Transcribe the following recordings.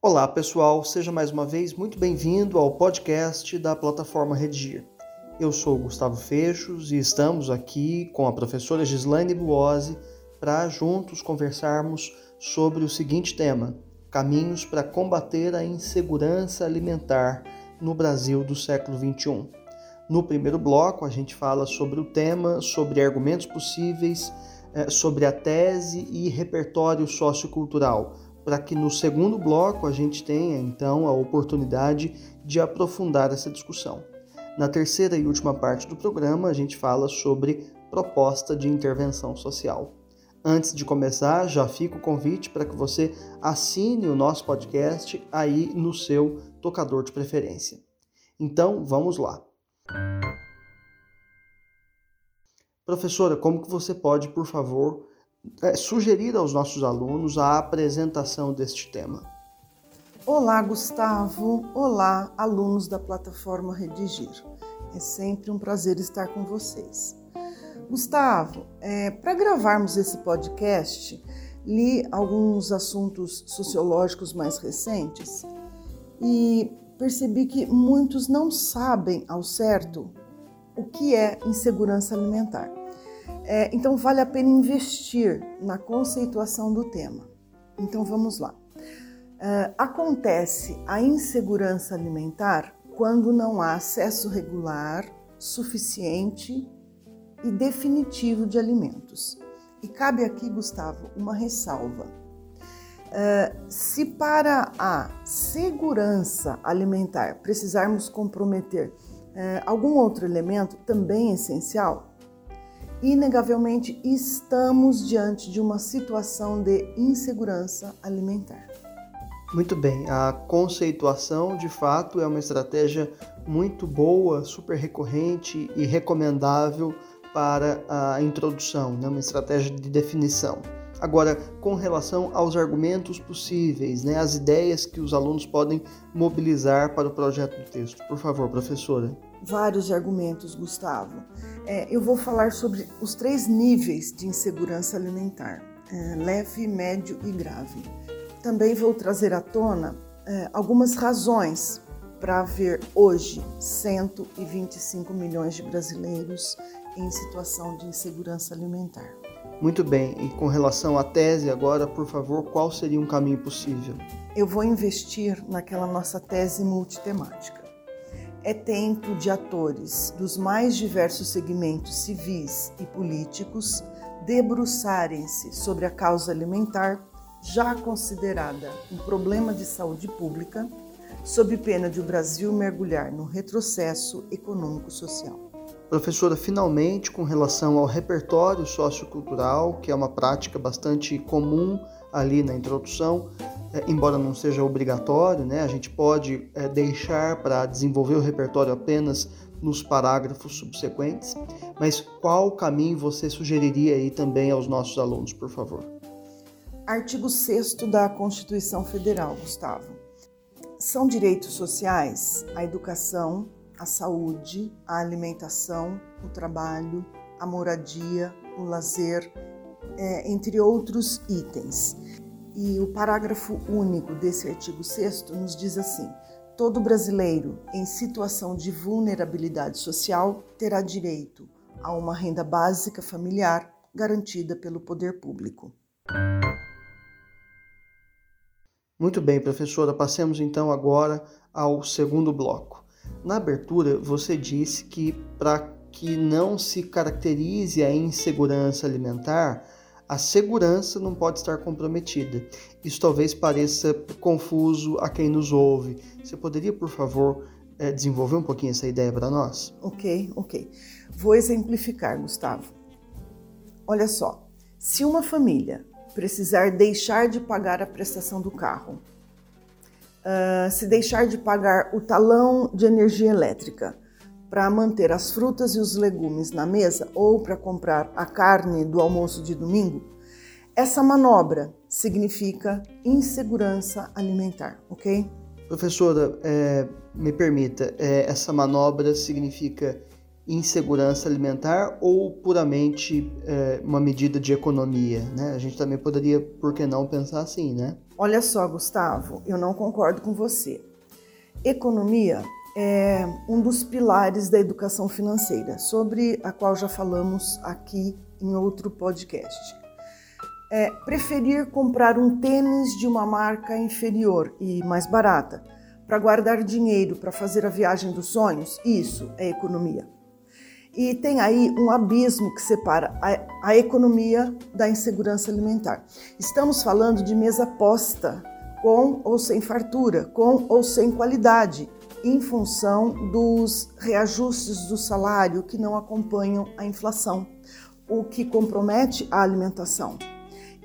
Olá pessoal, seja mais uma vez muito bem-vindo ao podcast da plataforma Redigir. Eu sou Gustavo Fechos e estamos aqui com a professora Gislaine Buozzi para juntos conversarmos sobre o seguinte tema: caminhos para combater a insegurança alimentar no Brasil do século XXI. No primeiro bloco, a gente fala sobre o tema, sobre argumentos possíveis, eh, sobre a tese e repertório sociocultural, para que no segundo bloco a gente tenha então a oportunidade de aprofundar essa discussão. Na terceira e última parte do programa, a gente fala sobre proposta de intervenção social. Antes de começar, já fica o convite para que você assine o nosso podcast aí no seu tocador de preferência. Então, vamos lá. Professora, como que você pode, por favor, é, sugerir aos nossos alunos a apresentação deste tema? Olá, Gustavo. Olá, alunos da plataforma Redigir. É sempre um prazer estar com vocês. Gustavo, é, para gravarmos esse podcast, li alguns assuntos sociológicos mais recentes e percebi que muitos não sabem ao certo o que é insegurança alimentar. É, então, vale a pena investir na conceituação do tema. Então, vamos lá. Uh, acontece a insegurança alimentar quando não há acesso regular, suficiente e definitivo de alimentos. E cabe aqui, Gustavo, uma ressalva. Uh, se para a segurança alimentar precisarmos comprometer uh, algum outro elemento também essencial, inegavelmente estamos diante de uma situação de insegurança alimentar. Muito bem, a conceituação de fato é uma estratégia muito boa, super recorrente e recomendável para a introdução, né? uma estratégia de definição. Agora, com relação aos argumentos possíveis, né? as ideias que os alunos podem mobilizar para o projeto do texto. Por favor, professora. Vários argumentos, Gustavo. É, eu vou falar sobre os três níveis de insegurança alimentar: é, leve, médio e grave também vou trazer à tona é, algumas razões para ver hoje 125 milhões de brasileiros em situação de insegurança alimentar. Muito bem, e com relação à tese agora, por favor, qual seria um caminho possível? Eu vou investir naquela nossa tese multitemática. É tempo de atores dos mais diversos segmentos civis e políticos debruçarem-se sobre a causa alimentar já considerada um problema de saúde pública, sob pena de o Brasil mergulhar no retrocesso econômico-social. Professora, finalmente, com relação ao repertório sociocultural, que é uma prática bastante comum ali na introdução, é, embora não seja obrigatório, né, a gente pode é, deixar para desenvolver o repertório apenas nos parágrafos subsequentes, mas qual caminho você sugeriria aí também aos nossos alunos, por favor? Artigo 6 da Constituição Federal, Gustavo. São direitos sociais a educação, a saúde, a alimentação, o trabalho, a moradia, o lazer, é, entre outros itens. E o parágrafo único desse artigo 6 nos diz assim: todo brasileiro em situação de vulnerabilidade social terá direito a uma renda básica familiar garantida pelo poder público. Muito bem, professora, passemos então agora ao segundo bloco. Na abertura, você disse que para que não se caracterize a insegurança alimentar, a segurança não pode estar comprometida. Isso talvez pareça confuso a quem nos ouve. Você poderia, por favor, eh, desenvolver um pouquinho essa ideia para nós? Ok, ok. Vou exemplificar, Gustavo. Olha só, se uma família precisar deixar de pagar a prestação do carro, uh, se deixar de pagar o talão de energia elétrica para manter as frutas e os legumes na mesa ou para comprar a carne do almoço de domingo, essa manobra significa insegurança alimentar, ok? Professora, é, me permita, é, essa manobra significa insegurança alimentar ou puramente é, uma medida de economia? Né? A gente também poderia, por que não, pensar assim, né? Olha só, Gustavo, eu não concordo com você. Economia é um dos pilares da educação financeira, sobre a qual já falamos aqui em outro podcast. É, preferir comprar um tênis de uma marca inferior e mais barata para guardar dinheiro para fazer a viagem dos sonhos, isso é economia. E tem aí um abismo que separa a, a economia da insegurança alimentar. Estamos falando de mesa posta, com ou sem fartura, com ou sem qualidade, em função dos reajustes do salário que não acompanham a inflação, o que compromete a alimentação.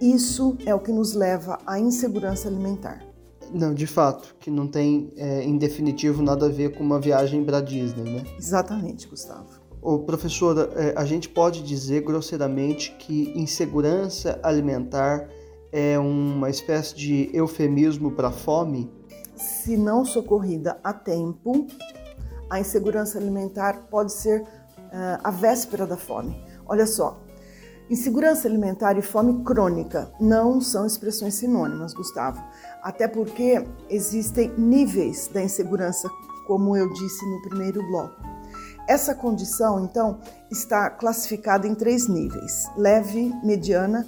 Isso é o que nos leva à insegurança alimentar. Não, de fato, que não tem, é, em definitivo, nada a ver com uma viagem para Disney, né? Exatamente, Gustavo. Ô, professora, é, a gente pode dizer grosseiramente que insegurança alimentar é uma espécie de eufemismo para fome? Se não socorrida a tempo, a insegurança alimentar pode ser uh, a véspera da fome. Olha só, Insegurança alimentar e fome crônica não são expressões sinônimas, Gustavo, até porque existem níveis da insegurança, como eu disse no primeiro bloco. Essa condição, então, está classificada em três níveis: leve, mediana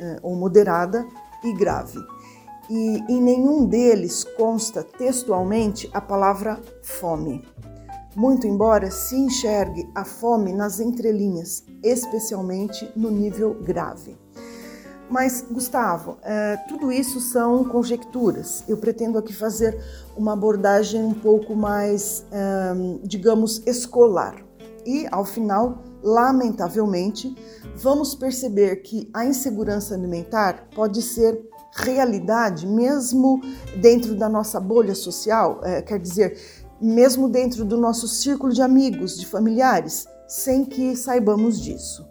eh, ou moderada e grave. E em nenhum deles consta textualmente a palavra fome muito embora se enxergue a fome nas entrelinhas, especialmente no nível grave. Mas, Gustavo, é, tudo isso são conjecturas. Eu pretendo aqui fazer uma abordagem um pouco mais, é, digamos, escolar. E, ao final, lamentavelmente, vamos perceber que a insegurança alimentar pode ser realidade mesmo dentro da nossa bolha social, é, quer dizer, mesmo dentro do nosso círculo de amigos, de familiares, sem que saibamos disso.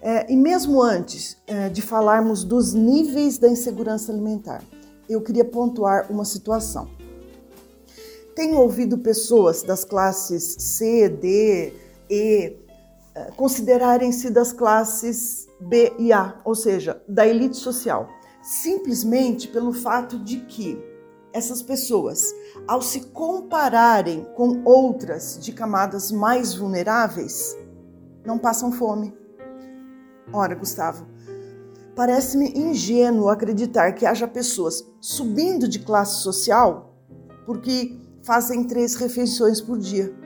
É, e mesmo antes é, de falarmos dos níveis da insegurança alimentar, eu queria pontuar uma situação. Tenho ouvido pessoas das classes C, D, E é, considerarem-se das classes B e A, ou seja, da elite social, simplesmente pelo fato de que essas pessoas, ao se compararem com outras de camadas mais vulneráveis, não passam fome. Ora, Gustavo, parece-me ingênuo acreditar que haja pessoas subindo de classe social porque fazem três refeições por dia.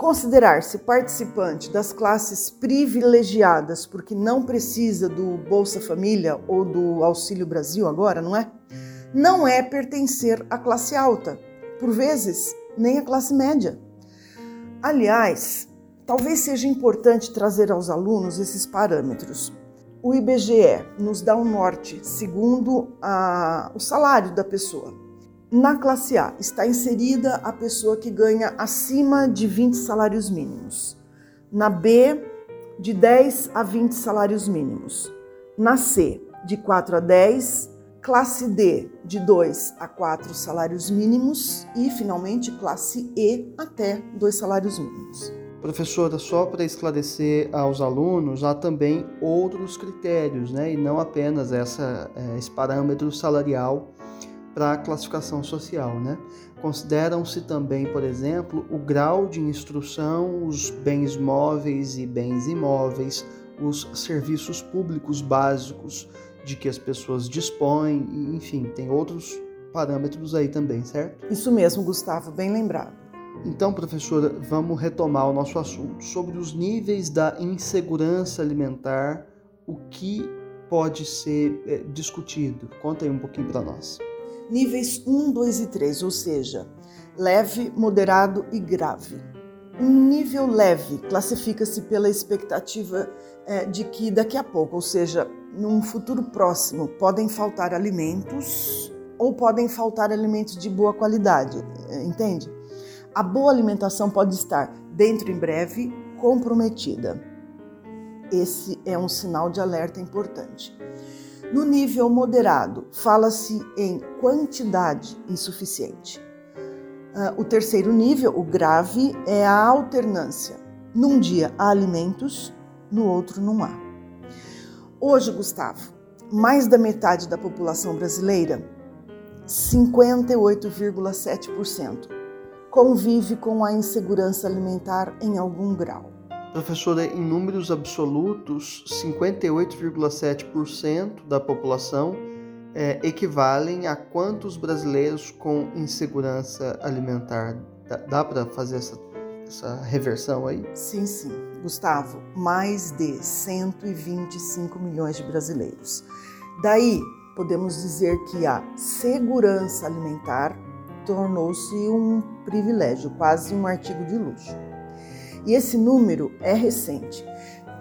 Considerar-se participante das classes privilegiadas porque não precisa do Bolsa Família ou do Auxílio Brasil agora, não é? não é pertencer à classe alta, por vezes nem à classe média. Aliás, talvez seja importante trazer aos alunos esses parâmetros. O IBGE nos dá um norte segundo a, o salário da pessoa. Na classe A está inserida a pessoa que ganha acima de 20 salários mínimos. Na B, de 10 a 20 salários mínimos. Na C, de 4 a 10 classe D de 2 a 4 salários mínimos e, finalmente, classe E até 2 salários mínimos. Professora, só para esclarecer aos alunos, há também outros critérios, né? e não apenas essa, é, esse parâmetro salarial para a classificação social. Né? Consideram-se também, por exemplo, o grau de instrução, os bens móveis e bens imóveis, os serviços públicos básicos, de que as pessoas dispõem, enfim, tem outros parâmetros aí também, certo? Isso mesmo, Gustavo, bem lembrado. Então, professora, vamos retomar o nosso assunto sobre os níveis da insegurança alimentar, o que pode ser é, discutido. Conta aí um pouquinho para nós. Níveis 1, 2 e 3, ou seja, leve, moderado e grave. Um nível leve classifica-se pela expectativa é, de que daqui a pouco, ou seja, num futuro próximo, podem faltar alimentos ou podem faltar alimentos de boa qualidade, é, entende? A boa alimentação pode estar dentro em breve comprometida. Esse é um sinal de alerta importante. No nível moderado, fala-se em quantidade insuficiente. Uh, o terceiro nível, o grave, é a alternância Num dia há alimentos, no outro não há. Hoje, Gustavo, mais da metade da população brasileira, 58,7%, convive com a insegurança alimentar em algum grau. Professora, em números absolutos, 58,7% da população é, equivalem a quantos brasileiros com insegurança alimentar? Dá, dá para fazer essa, essa reversão aí? Sim, sim. Gustavo, mais de 125 milhões de brasileiros. Daí, podemos dizer que a segurança alimentar tornou-se um privilégio, quase um artigo de luxo. E esse número é recente.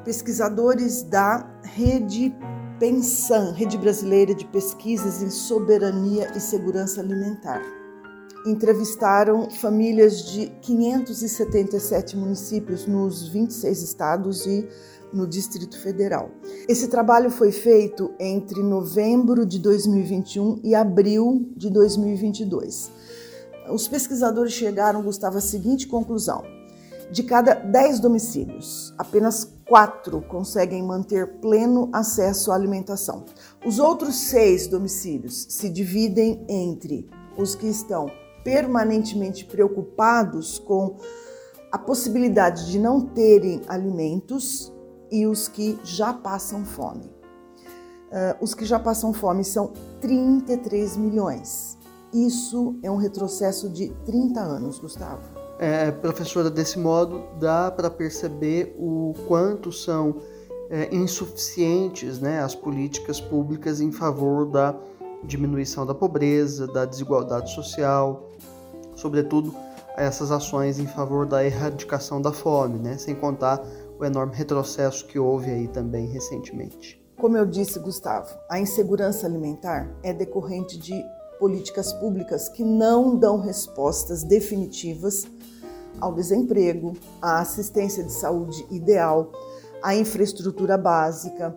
Pesquisadores da Rede Pensan, Rede Brasileira de Pesquisas em Soberania e Segurança Alimentar, entrevistaram famílias de 577 municípios nos 26 estados e no Distrito Federal. Esse trabalho foi feito entre novembro de 2021 e abril de 2022. Os pesquisadores chegaram, Gustavo, à seguinte conclusão: de cada 10 domicílios, apenas 4 conseguem manter pleno acesso à alimentação. Os outros 6 domicílios se dividem entre os que estão permanentemente preocupados com a possibilidade de não terem alimentos e os que já passam fome. Uh, os que já passam fome são 33 milhões. Isso é um retrocesso de 30 anos, Gustavo. É, professora, desse modo dá para perceber o quanto são é, insuficientes né, as políticas públicas em favor da diminuição da pobreza, da desigualdade social, sobretudo essas ações em favor da erradicação da fome, né, sem contar o enorme retrocesso que houve aí também recentemente. Como eu disse, Gustavo, a insegurança alimentar é decorrente de políticas públicas que não dão respostas definitivas ao desemprego, à assistência de saúde ideal, à infraestrutura básica,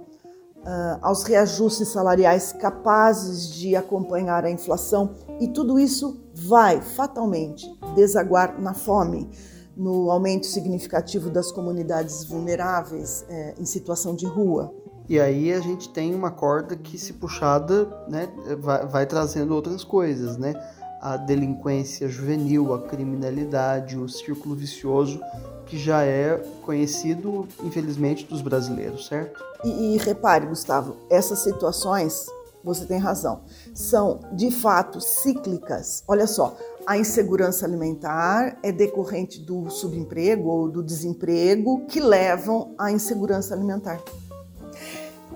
ah, aos reajustes salariais capazes de acompanhar a inflação, e tudo isso vai fatalmente desaguar na fome, no aumento significativo das comunidades vulneráveis é, em situação de rua. E aí a gente tem uma corda que, se puxada, né, vai, vai trazendo outras coisas, né? A delinquência juvenil, a criminalidade, o círculo vicioso que já é conhecido, infelizmente, dos brasileiros, certo? E, e repare, Gustavo, essas situações, você tem razão, são de fato cíclicas. Olha só, a insegurança alimentar é decorrente do subemprego ou do desemprego que levam à insegurança alimentar.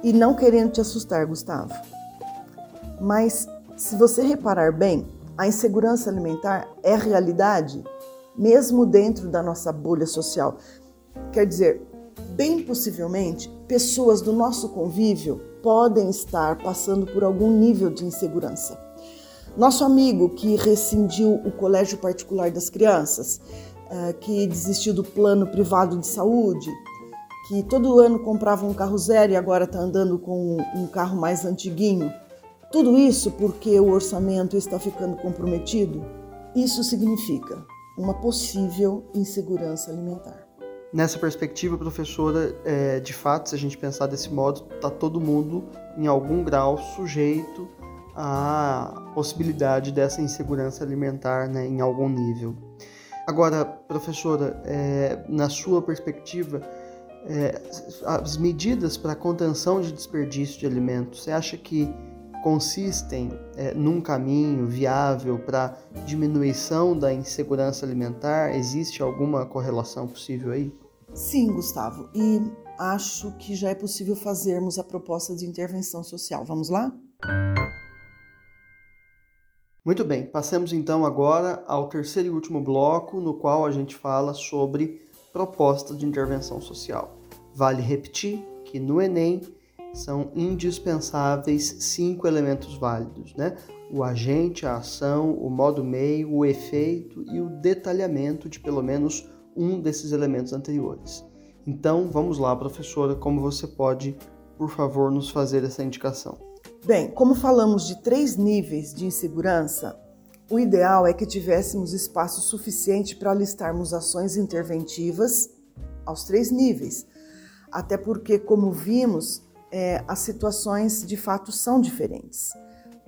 E não querendo te assustar, Gustavo, mas se você reparar bem, a insegurança alimentar é realidade mesmo dentro da nossa bolha social. Quer dizer, bem possivelmente, pessoas do nosso convívio podem estar passando por algum nível de insegurança. Nosso amigo que rescindiu o colégio particular das crianças, eh, que desistiu do plano privado de saúde, que todo ano comprava um carro zero e agora está andando com um carro mais antiguinho. Tudo isso porque o orçamento está ficando comprometido. Isso significa uma possível insegurança alimentar. Nessa perspectiva, professora, é, de fato, se a gente pensar desse modo, está todo mundo em algum grau sujeito a possibilidade dessa insegurança alimentar né, em algum nível. Agora, professora, é, na sua perspectiva, é, as medidas para contenção de desperdício de alimentos, você acha que consistem é, num caminho viável para diminuição da insegurança alimentar? Existe alguma correlação possível aí? Sim, Gustavo, e acho que já é possível fazermos a proposta de intervenção social. Vamos lá? Muito bem, passemos então agora ao terceiro e último bloco, no qual a gente fala sobre proposta de intervenção social. Vale repetir que no Enem são indispensáveis cinco elementos válidos, né? O agente, a ação, o modo meio, o efeito e o detalhamento de pelo menos um desses elementos anteriores. Então, vamos lá, professora, como você pode, por favor, nos fazer essa indicação? Bem, como falamos de três níveis de insegurança, o ideal é que tivéssemos espaço suficiente para listarmos ações interventivas aos três níveis, até porque, como vimos, é, as situações de fato são diferentes,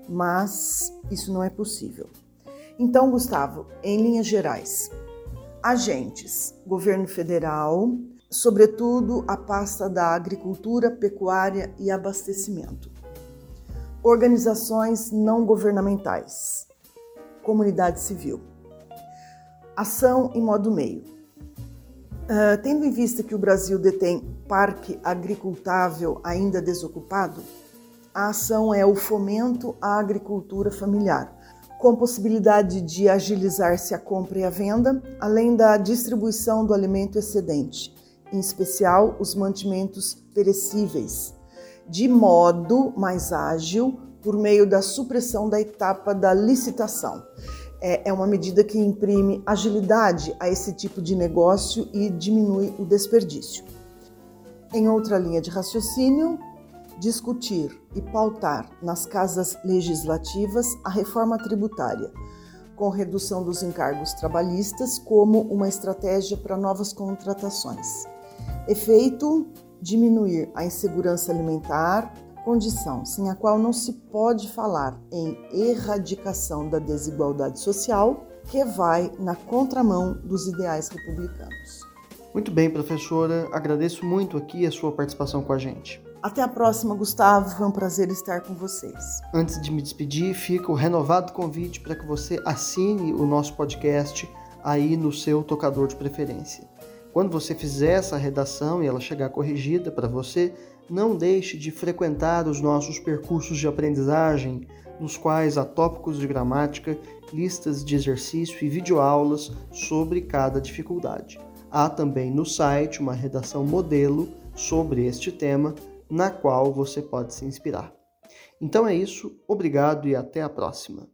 mas isso não é possível. Então, Gustavo, em linhas gerais, agentes, governo federal, sobretudo a pasta da agricultura, pecuária e abastecimento, organizações não governamentais, comunidade civil, ação em modo meio. Uh, tendo em vista que o Brasil detém parque agricultável ainda desocupado, a ação é o fomento à agricultura familiar, com possibilidade de agilizar-se a compra e a venda, além da distribuição do alimento excedente, em especial os mantimentos perecíveis, de modo mais ágil por meio da supressão da etapa da licitação. É, é uma medida que imprime agilidade a esse tipo de negócio e diminui o desperdício. Em outra linha de raciocínio, discutir e pautar nas casas legislativas a reforma tributária, com redução dos encargos trabalhistas como uma estratégia para novas contratações. Efeito: diminuir a insegurança alimentar, condição sem a qual não se pode falar em erradicação da desigualdade social, que vai na contramão dos ideais republicanos. Muito bem, professora, agradeço muito aqui a sua participação com a gente. Até a próxima, Gustavo. Foi um prazer estar com vocês. Antes de me despedir, fica o renovado convite para que você assine o nosso podcast aí no seu tocador de preferência. Quando você fizer essa redação e ela chegar corrigida para você, não deixe de frequentar os nossos percursos de aprendizagem, nos quais há tópicos de gramática, listas de exercício e videoaulas sobre cada dificuldade. Há também no site uma redação modelo sobre este tema na qual você pode se inspirar. Então é isso, obrigado e até a próxima.